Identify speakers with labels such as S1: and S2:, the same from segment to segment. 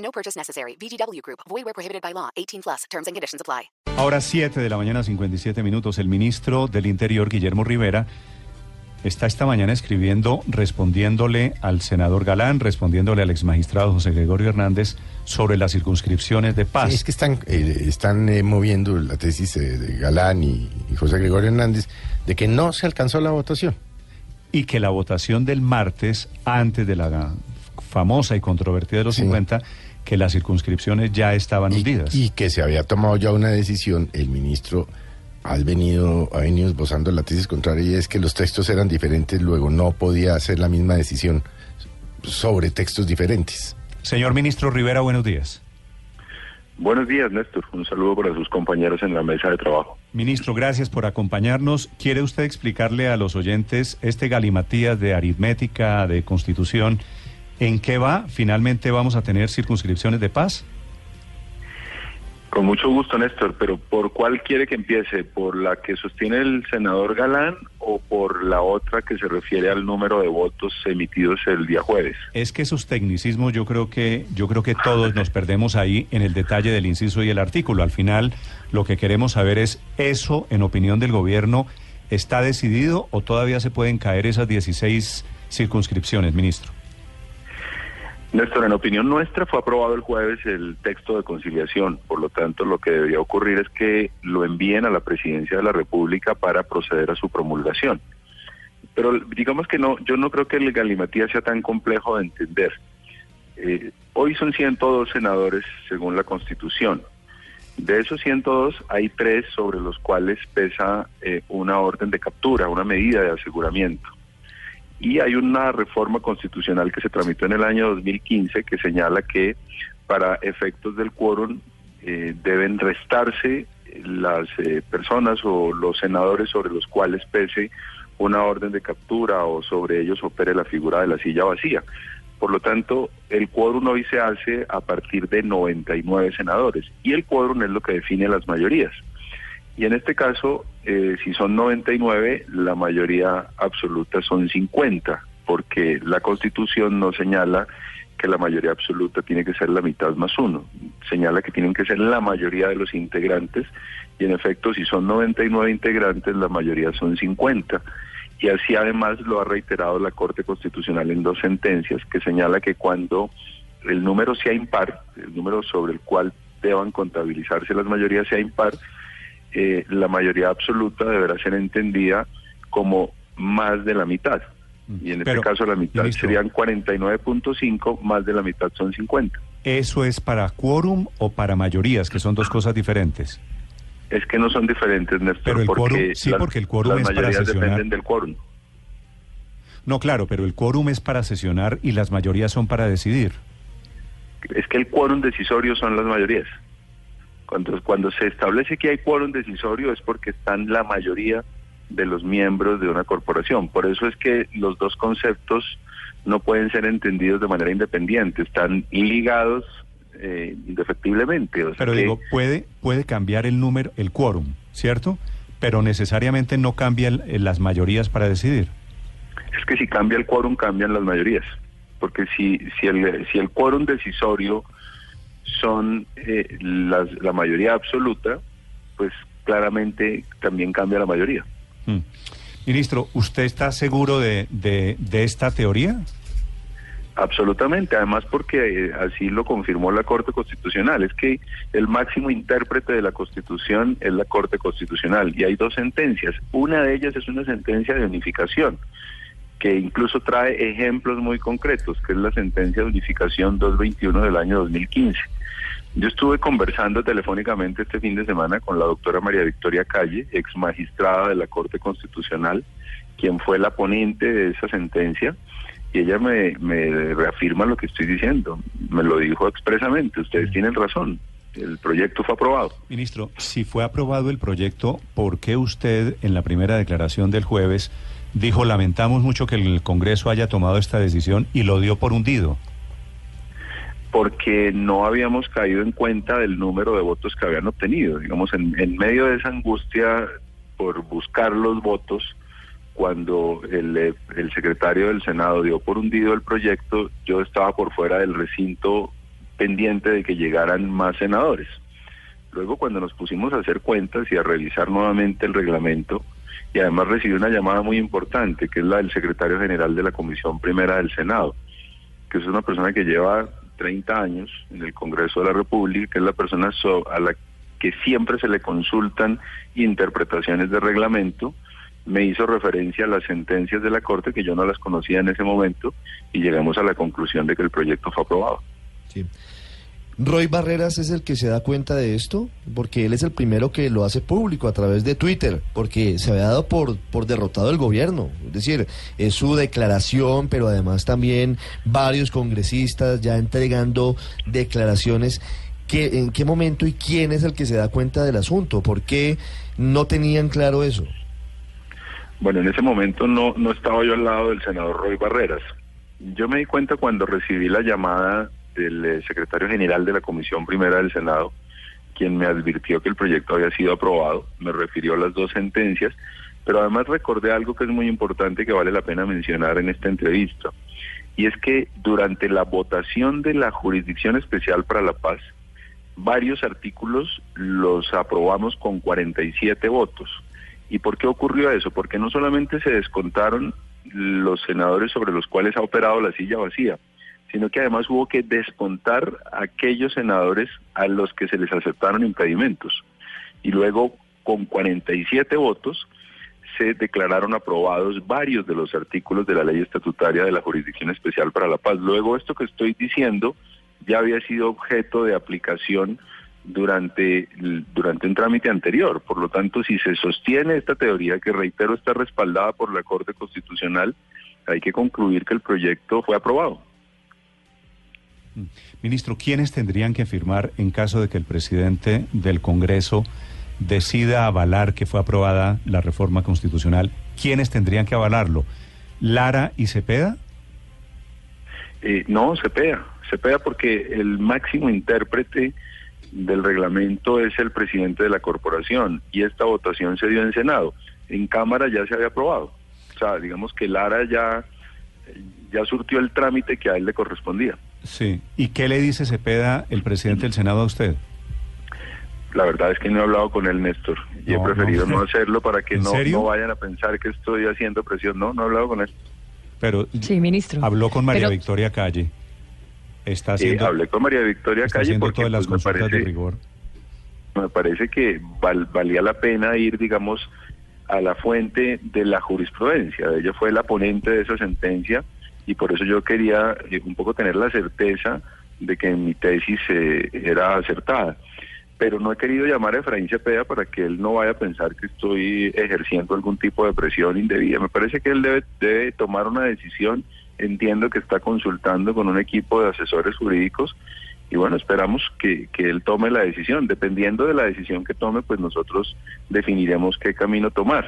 S1: No purchase necessary. VGW Group. Void where prohibited by law. 18 plus. Terms and conditions apply.
S2: Ahora 7 de la mañana, 57 minutos. El ministro del Interior, Guillermo Rivera, está esta mañana escribiendo, respondiéndole al senador Galán, respondiéndole al exmagistrado José Gregorio Hernández sobre las circunscripciones de paz.
S3: Sí, es que están, eh, están eh, moviendo la tesis eh, de Galán y, y José Gregorio Hernández de que no se alcanzó la votación.
S2: Y que la votación del martes, antes de la famosa y controvertida de los
S3: Sí.
S2: 50, que las circunscripciones ya estaban
S3: Y,
S2: hundidas.
S3: y que se había tomado ya una decisión, el ministro ha venido, ha venido esbozando la tesis contraria y es que los textos eran diferentes, luego no podía hacer la misma decisión sobre textos diferentes.
S2: Señor ministro Rivera, buenos días.
S4: Buenos días, Néstor. Un saludo para sus compañeros en la mesa de trabajo.
S2: Ministro, gracias por acompañarnos. ¿Quiere usted explicarle a los oyentes este galimatías de aritmética, de constitución, en qué va? ¿Finalmente vamos a tener circunscripciones de paz?
S4: Con mucho gusto, Néstor, pero ¿por cuál quiere que empiece? ¿Por la que sostiene el senador Galán o por la otra que se refiere al número de votos emitidos el día jueves?
S2: Es que esos tecnicismos yo creo que yo creo que todos nos perdemos ahí en el detalle del inciso y el artículo. Al final lo que queremos saber es eso en opinión del gobierno está decidido o todavía se pueden caer esas 16 circunscripciones, ministro.
S4: Néstor, en opinión nuestra fue aprobado el jueves el texto de conciliación, por lo tanto lo que debería ocurrir es que lo envíen a la presidencia de la República para proceder a su promulgación. Pero digamos que no, yo no creo que el galimatía sea tan complejo de entender. Eh, hoy son 102 senadores según la Constitución. De esos 102 hay tres sobre los cuales pesa eh, una orden de captura, una medida de aseguramiento. Y hay una reforma constitucional que se tramitó en el año 2015 que señala que para efectos del quórum eh, deben restarse las eh, personas o los senadores sobre los cuales pese una orden de captura o sobre ellos opere la figura de la silla vacía. Por lo tanto, el quórum hoy se hace a partir de 99 senadores y el quórum es lo que define las mayorías. Y en este caso, eh, si son 99, la mayoría absoluta son 50, porque la Constitución no señala que la mayoría absoluta tiene que ser la mitad más uno, señala que tienen que ser la mayoría de los integrantes, y en efecto, si son 99 integrantes, la mayoría son 50. Y así además lo ha reiterado la Corte Constitucional en dos sentencias, que señala que cuando el número sea impar, el número sobre el cual deban contabilizarse las mayorías sea impar, eh, la mayoría absoluta deberá ser entendida como más de la mitad. Y en este caso la mitad
S2: ministro-
S4: serían 49.5, más de la mitad son 50.
S2: ¿Eso es para quórum o para mayorías, que son dos cosas diferentes?
S4: Es que no son diferentes, Néstor,
S2: Pero el
S4: porque,
S2: quórum- sí, porque el quórum
S4: las
S2: es para
S4: mayorías
S2: sesionar.
S4: dependen del quórum.
S2: No, claro, pero el quórum es para sesionar y las mayorías son para decidir.
S4: Es que el quórum decisorio son las mayorías. Cuando, cuando se establece que hay quórum decisorio es porque están la mayoría de los miembros de una corporación. Por eso es que los dos conceptos no pueden ser entendidos de manera independiente, están ligados eh, indefectiblemente. O sea
S2: Pero
S4: que-
S2: digo, puede, puede cambiar el número, el quórum, ¿cierto? Pero necesariamente no cambia el- las mayorías para decidir.
S4: Es que si cambia el quórum, cambian las mayorías. Porque si, si, el, si el quórum decisorio son eh, las- la mayoría absoluta, pues claramente también cambia la mayoría.
S2: Mm. Ministro, ¿usted está seguro de, de, de esta teoría?
S4: Absolutamente, además porque eh, así lo confirmó la Corte Constitucional, es que el máximo intérprete de la Constitución es la Corte Constitucional y hay dos sentencias, una de ellas es una sentencia de unificación que incluso trae ejemplos muy concretos, que es la sentencia de unificación 221 del año 2015. Yo estuve conversando telefónicamente este fin de semana con la doctora María Victoria Calle, ex magistrada de la Corte Constitucional, quien fue la ponente de esa sentencia, y ella me, me reafirma lo que estoy diciendo. Me lo dijo expresamente. Ustedes tienen razón. El proyecto fue aprobado.
S2: Ministro, si fue aprobado el proyecto, ¿por qué usted en la primera declaración del jueves dijo lamentamos mucho que el Congreso haya tomado esta decisión y lo dio por hundido?
S4: Porque no habíamos caído en cuenta del número de votos que habían obtenido. Digamos, en, en medio de esa angustia por buscar los votos, cuando el, el secretario del Senado dio por hundido el proyecto, yo estaba por fuera del recinto pendiente de que llegaran más senadores. Luego cuando nos pusimos a hacer cuentas y a revisar nuevamente el reglamento, y además recibí una llamada muy importante, que es la del secretario general de la Comisión Primera del Senado, que es una persona que lleva 30 años en el Congreso de la República, que es la persona so- a la que siempre se le consultan interpretaciones de reglamento, me hizo referencia a las sentencias de la Corte que yo no las conocía en ese momento y llegamos a la conclusión de que el proyecto fue aprobado.
S5: Sí. Roy Barreras es el que se da cuenta de esto, porque él es el primero que lo hace público a través de Twitter, porque se había dado por, por derrotado el gobierno. Es decir, es su declaración, pero además también varios congresistas ya entregando declaraciones. ¿Qué, ¿En qué momento y quién es el que se da cuenta del asunto? ¿Por qué no tenían claro eso?
S4: Bueno, en ese momento no, no estaba yo al lado del senador Roy Barreras. Yo me di cuenta cuando recibí la llamada del eh, secretario general de la Comisión Primera del Senado, quien me advirtió que el proyecto había sido aprobado, me refirió a las dos sentencias, pero además recordé algo que es muy importante que vale la pena mencionar en esta entrevista, y es que durante la votación de la Jurisdicción Especial para la Paz, varios artículos los aprobamos con 47 votos. ¿Y por qué ocurrió eso? Porque no solamente se descontaron los senadores sobre los cuales ha operado la silla vacía, sino que además hubo que descontar a aquellos senadores a los que se les aceptaron impedimentos. Y luego, con 47 votos, se declararon aprobados varios de los artículos de la ley estatutaria de la Jurisdicción Especial para la Paz. Luego, esto que estoy diciendo ya había sido objeto de aplicación durante, durante un trámite anterior. Por lo tanto, si se sostiene esta teoría, que reitero está respaldada por la Corte Constitucional, hay que concluir que el proyecto fue aprobado.
S2: Ministro, ¿quiénes tendrían que firmar en caso de que el presidente del Congreso decida avalar que fue aprobada la reforma constitucional? ¿Quiénes tendrían que avalarlo? ¿Lara y Cepeda?
S4: Eh, no, Cepeda. Cepeda porque el máximo intérprete del reglamento es el presidente de la corporación y esta votación se dio en Senado. En Cámara ya se había aprobado. O sea, digamos que Lara ya, ya surtió el trámite que a él le correspondía.
S2: Sí. ¿Y qué le dice Cepeda, el presidente del Senado, a usted?
S4: La verdad es que no he hablado con él, Néstor, y
S2: No,
S4: he preferido
S2: no.
S4: no, hacerlo para que
S2: ¿En
S4: no, vayan a pensar que estoy haciendo presión. No, no he hablado con él.
S2: Pero
S6: Sí, ministro.
S2: habló con María
S6: Pero-
S2: Victoria Calle. Está
S4: Eh,
S2: haciendo,
S4: hablé con María Victoria
S2: está
S4: Calle porque
S2: todas las
S4: pues, me
S2: consultas de
S4: parece,
S2: rigor.
S4: me parece que val- valía la pena ir, digamos, a la fuente de la jurisprudencia. Ella fue la ponente de esa sentencia y por eso yo quería eh, un poco tener la certeza de que mi tesis eh, era acertada. Pero no he querido llamar a Efraín Cepeda para que él no vaya a pensar que estoy ejerciendo algún tipo de presión indebida. Me parece que él debe, debe tomar una decisión. Entiendo que está consultando con un equipo de asesores jurídicos y bueno, esperamos que, que él tome la decisión. Dependiendo de la decisión que tome, pues nosotros definiremos qué camino tomar.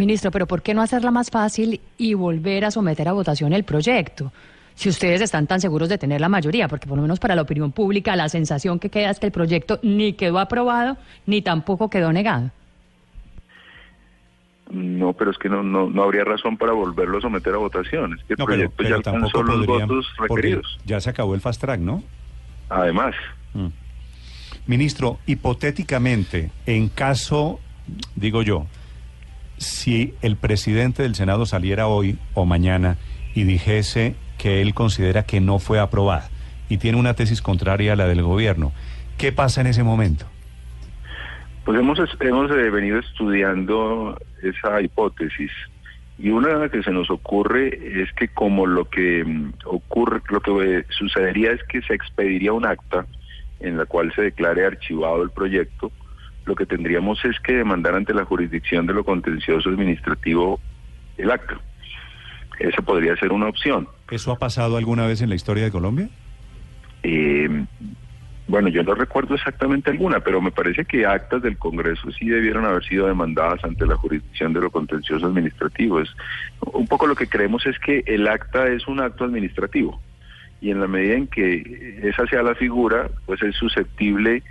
S6: Ministro, pero ¿por qué no hacerla más fácil y volver a someter a votación el proyecto? Si ustedes están tan seguros de tener la mayoría, porque por lo menos para la opinión pública la sensación que queda es que el proyecto ni quedó aprobado ni tampoco quedó negado.
S4: No, pero es que no, no, no habría razón para volverlo a someter a votación. Es que el
S2: No,
S4: proyecto
S2: pero
S4: ya alcanzó
S2: tampoco
S4: los
S2: podrían,
S4: votos requeridos.
S2: ya se acabó el fast track, ¿no?
S4: Además,
S2: Mm. Ministro, hipotéticamente, en caso, digo yo, si el presidente del Senado saliera hoy o mañana y dijese que él considera que no fue aprobada y tiene una tesis contraria a la del gobierno, ¿qué pasa en ese momento?
S4: Pues hemos, hemos eh, venido estudiando esa hipótesis y una que se nos ocurre es que como lo que mm, ocurre, lo que eh, sucedería es que se expediría un acta en la cual se declare archivado el proyecto, lo que tendríamos es que demandar ante la jurisdicción de lo contencioso administrativo el acta. esa podría ser una opción.
S2: ¿Eso ha pasado alguna vez en la historia de Colombia?
S4: Eh, bueno, yo no recuerdo exactamente alguna, pero me parece que actas del Congreso sí debieron haber sido demandadas ante la jurisdicción de lo contencioso administrativo. Es, un poco lo que creemos es que el acta es un acto administrativo y en la medida en que esa sea la figura, pues es susceptible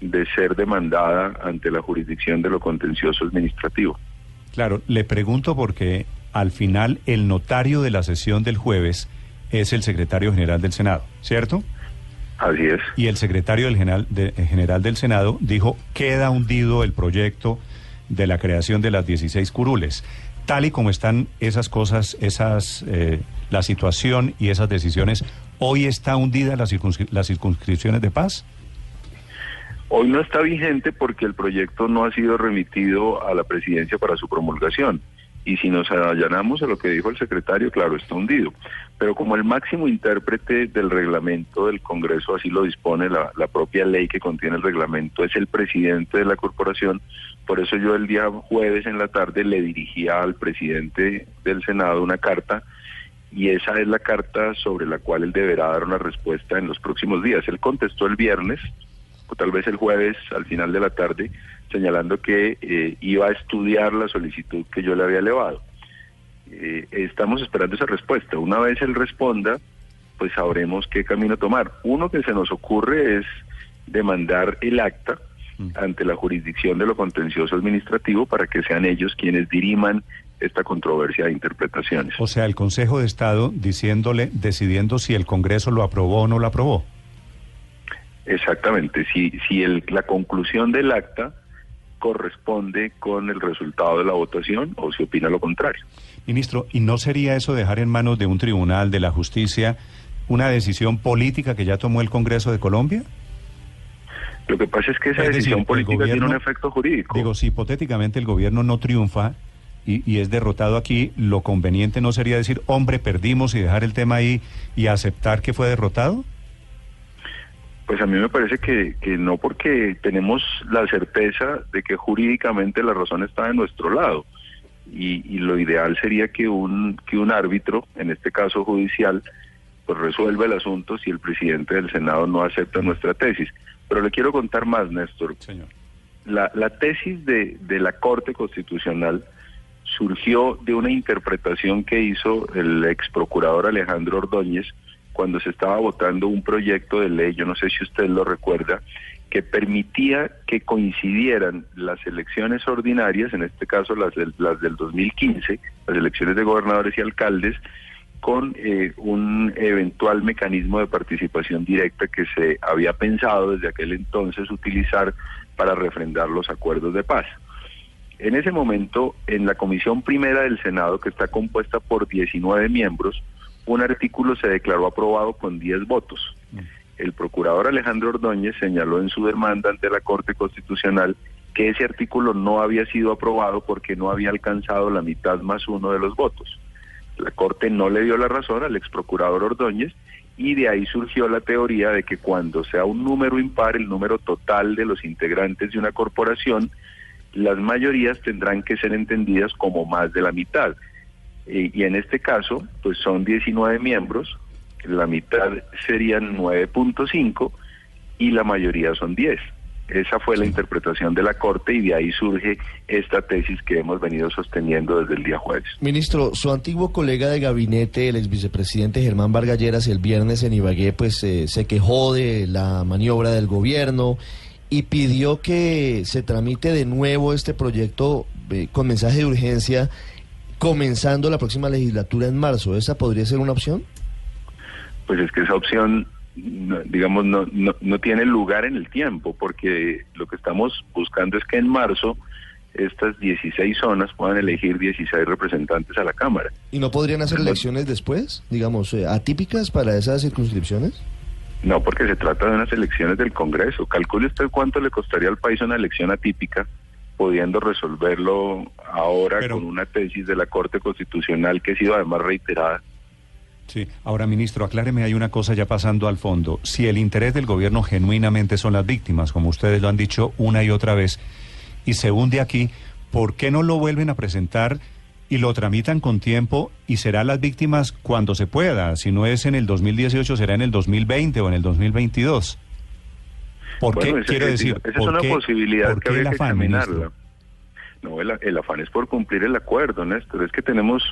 S4: de ser demandada ante la jurisdicción de lo contencioso administrativo.
S2: Claro, le pregunto porque al final el notario de la sesión del jueves es el secretario general del Senado, ¿cierto?
S4: Así es.
S2: Y el secretario del general, de- general del Senado dijo, queda hundido el proyecto de la creación de las 16 curules. Tal y como están esas cosas, esas, eh, la situación y esas decisiones, ¿hoy está hundida las, circunscri- las circunscripciones de paz?
S4: Hoy no está vigente porque el proyecto no ha sido remitido a la presidencia para su promulgación. Y si nos allanamos a lo que dijo el secretario, claro, está hundido. Pero como el máximo intérprete del reglamento del Congreso, así lo dispone la, la propia ley que contiene el reglamento, es el presidente de la corporación, por eso yo el día jueves en la tarde le dirigía al presidente del Senado una carta y esa es la carta sobre la cual él deberá dar una respuesta en los próximos días. Él contestó el viernes, o tal vez el jueves al final de la tarde, señalando que eh, iba a estudiar la solicitud que yo le había elevado. Eh, estamos esperando esa respuesta. Una vez él responda, pues sabremos qué camino tomar. Uno que se nos ocurre es demandar el acta ante la jurisdicción de lo contencioso administrativo para que sean ellos quienes diriman esta controversia de interpretaciones.
S2: O sea, el Consejo de Estado diciéndole, decidiendo si el Congreso lo aprobó o no lo aprobó.
S4: Exactamente, si, si el, la conclusión del acta corresponde con el resultado de la votación o si opina lo contrario.
S2: Ministro, ¿y no sería eso dejar en manos de un tribunal de la justicia una decisión política que ya tomó el Congreso de Colombia?
S4: Lo que pasa es que esa
S2: Es decir,
S4: decisión política tiene un efecto jurídico.
S2: Digo, si hipotéticamente el gobierno no triunfa y, y es derrotado aquí, lo conveniente no sería decir, hombre, perdimos y dejar el tema ahí y aceptar que fue derrotado?
S4: Pues a mí me parece que, que no porque tenemos la certeza de que jurídicamente la razón está de nuestro lado. Y, y lo ideal sería que un, que un árbitro, en este caso judicial, pues resuelva el asunto si el presidente del Senado no acepta nuestra tesis. Pero le quiero contar más, Néstor.
S2: Señor.
S4: La, la tesis de, de la Corte Constitucional surgió de una interpretación que hizo el ex procurador Alejandro Ordóñez cuando se estaba votando un proyecto de ley, yo no sé si usted lo recuerda, que permitía que coincidieran las elecciones ordinarias, en este caso las del, las del 2015, las elecciones de gobernadores y alcaldes, con eh, un eventual mecanismo de participación directa que se había pensado desde aquel entonces utilizar para refrendar los acuerdos de paz. En ese momento, en la Comisión Primera del Senado, que está compuesta por 19 miembros, un artículo se declaró aprobado con 10 votos. El procurador Alejandro Ordóñez señaló en su demanda ante la Corte Constitucional que ese artículo no había sido aprobado porque no había alcanzado la mitad más uno de los votos. La Corte no le dio la razón al ex procurador Ordóñez y de ahí surgió la teoría de que cuando sea un número impar, el número total de los integrantes de una corporación, las mayorías tendrán que ser entendidas como más de la mitad. Y en este caso, pues son 19 miembros, la mitad serían 9.5 y la mayoría son 10. Esa fue la interpretación de la Corte y de ahí surge esta tesis que hemos venido sosteniendo desde el día jueves.
S5: Ministro, su antiguo colega de gabinete, el ex vicepresidente Germán Vargalleras, el viernes en Ibagué, pues eh, se quejó de la maniobra del gobierno y pidió que se tramite de nuevo este proyecto eh, con mensaje de urgencia, comenzando la próxima legislatura en marzo. ¿Esa podría ser una opción?
S4: Pues es que esa opción, digamos, no, no, no tiene lugar en el tiempo, porque lo que estamos buscando es que en marzo estas 16 zonas puedan elegir 16 representantes a la Cámara.
S5: ¿Y no podrían hacer elecciones después, digamos, eh, atípicas para esas circunscripciones?
S4: No, porque se trata de unas elecciones del Congreso. Calcule usted cuánto le costaría al país una elección atípica, pudiendo resolverlo ahora
S2: Pero-
S4: con una tesis de la Corte Constitucional que ha sido además reiterada.
S2: Sí. Ahora, ministro, acláreme, hay una cosa ya pasando al fondo. Si el interés del gobierno genuinamente son las víctimas, como ustedes lo han dicho una y otra vez, y se hunde aquí, ¿por qué no lo vuelven a presentar y lo tramitan con tiempo y será las víctimas cuando se pueda. Si no es en el 2018, será en el 2020 o en el 2022. ¿Por
S4: Bueno,
S2: qué? Quiero decir,
S4: esa es
S2: ¿por
S4: una
S2: qué-
S4: posibilidad que habría que examinarla.
S2: ministro?
S4: No, el, el afán es por cumplir el acuerdo, Néstor. Es que tenemos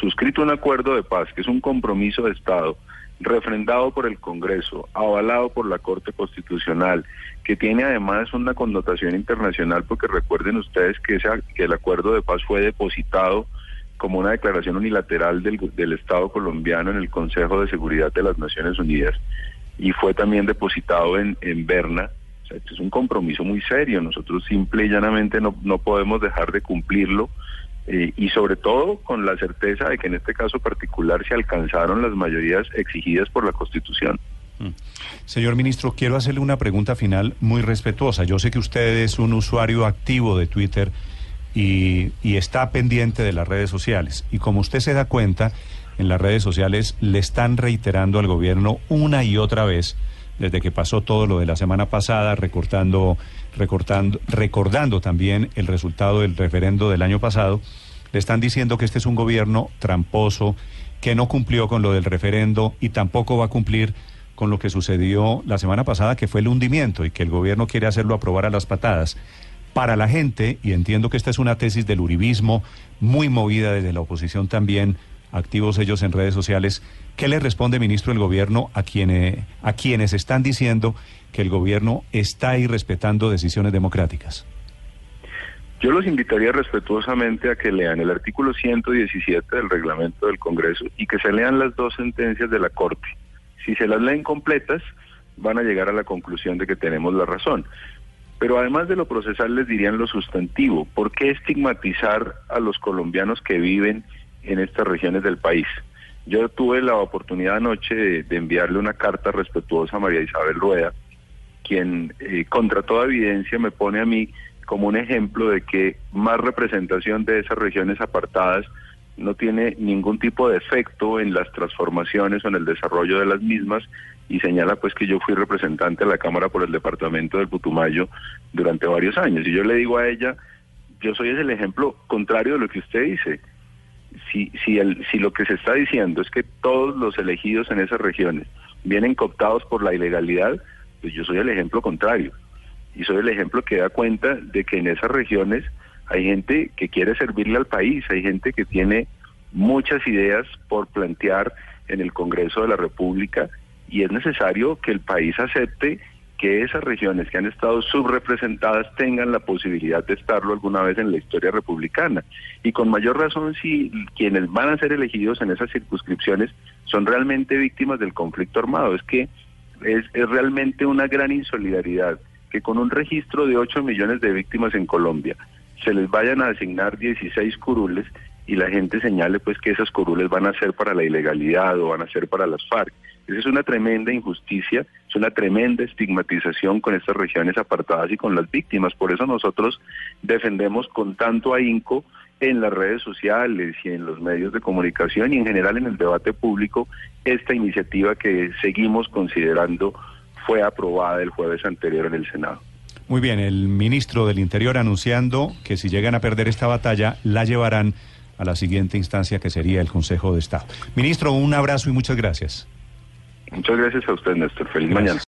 S4: suscrito un acuerdo de paz, que es un compromiso de Estado, refrendado por el Congreso, avalado por la Corte Constitucional, que tiene además una connotación internacional, porque recuerden ustedes que, ese, que el acuerdo de paz fue depositado como una declaración unilateral del, del Estado colombiano en el Consejo de Seguridad de las Naciones Unidas y fue también depositado en, en Berna. O sea, este es un compromiso muy serio. Nosotros simple y llanamente no, no podemos dejar de cumplirlo eh, y sobre todo con la certeza de que en este caso particular se alcanzaron las mayorías exigidas por la Constitución.
S2: Señor ministro, quiero hacerle una pregunta final muy respetuosa. Yo sé que usted es un usuario activo de Twitter y, y está pendiente de las redes sociales. Y como usted se da cuenta, en las redes sociales le están reiterando al gobierno una y otra vez, desde que pasó todo lo de la semana pasada, recortando, recortando, recordando también el resultado del referendo del año pasado, le están diciendo que este es un gobierno tramposo, que no cumplió con lo del referendo y tampoco va a cumplir con lo que sucedió la semana pasada, que fue el hundimiento y que el gobierno quiere hacerlo aprobar a las patadas. Para la gente, y entiendo que esta es una tesis del uribismo muy movida desde la oposición también, activos ellos en redes sociales, ¿qué le responde, ministro, el gobierno a, quienes a quienes están diciendo que el gobierno está irrespetando decisiones democráticas?
S4: Yo los invitaría respetuosamente a que lean el artículo 117 del reglamento del Congreso y que se lean las dos sentencias de la Corte. Si se las leen completas, van a llegar a la conclusión de que tenemos la razón. Pero además de lo procesal les dirían lo sustantivo. ¿Por qué estigmatizar a los colombianos que viven en estas regiones del país? Yo tuve la oportunidad anoche de, enviarle una carta respetuosa a María Isabel Rueda, quien eh, contra toda evidencia me pone a mí como un ejemplo de que más representación de esas regiones apartadas no tiene ningún tipo de efecto en las transformaciones o en el desarrollo de las mismas y señala pues que yo fui representante de la Cámara por el departamento del Putumayo durante varios años y yo le digo a ella, yo soy el ejemplo contrario de lo que usted dice. Si, si, el, si lo que se está diciendo es que todos los elegidos en esas regiones vienen cooptados por la ilegalidad, pues yo soy el ejemplo contrario. Y soy el ejemplo que da cuenta de que en esas regiones hay gente que quiere servirle al país, hay gente que tiene muchas ideas por plantear en el Congreso de la República y es necesario que el país acepte que esas regiones que han estado subrepresentadas tengan la posibilidad de estarlo alguna vez en la historia republicana. Y con mayor razón si quienes van a ser elegidos en esas circunscripciones son realmente víctimas del conflicto armado. Es que es, es realmente una gran insolidaridad que con un registro de 8 millones de víctimas en Colombia se les vayan a asignar 16 curules y la gente señale pues que esas curules van a ser para la ilegalidad o van a ser para las FARC. Esa es una tremenda injusticia, es una tremenda estigmatización con estas regiones apartadas y con las víctimas. Por eso nosotros defendemos con tanto ahínco en las redes sociales y en los medios de comunicación y en general en el debate público esta iniciativa que seguimos considerando fue aprobada el jueves anterior en el Senado.
S2: Muy bien, el ministro del Interior anunciando que si llegan a perder esta batalla, la llevarán a la siguiente instancia que sería el Consejo de Estado. Ministro, un abrazo y muchas gracias.
S4: Muchas gracias a usted, Néstor. Feliz
S2: Gracias.
S4: mañana.